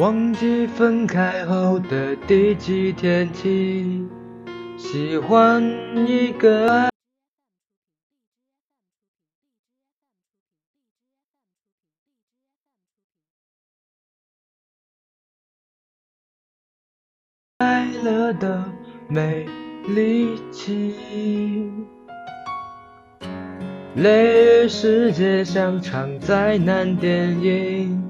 忘记分开后的第几天起，喜欢一个快乐的没力气。泪世界像场灾难电影，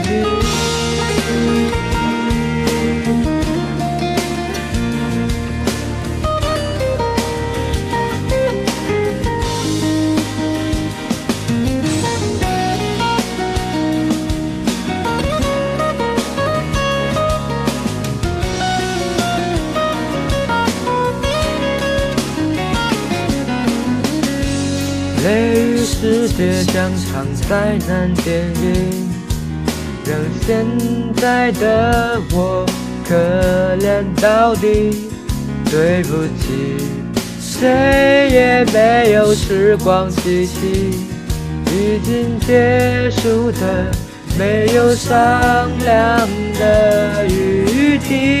雷雨世界像场灾难电影，让现在的我可怜到底。对不起，谁也没有时光机器，已经结束的没有商量的余地。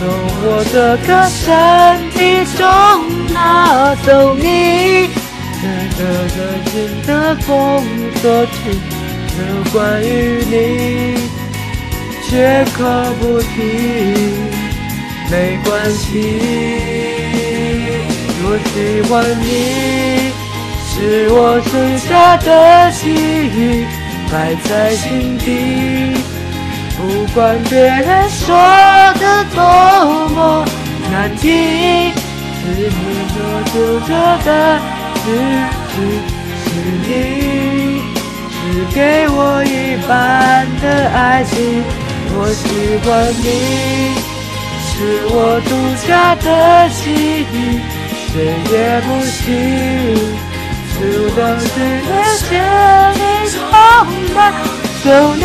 从我这个身体中拿走你，这个感情的封锁区，有关于你，绝口不提，没关系。我喜欢你，是我剩下的记忆，摆在心底。不管别人说的多么难听，是你所独特的日子，是你是给我一半的爱情。我喜欢你，是我独家的记忆，谁也不行。就当是人间充满有你。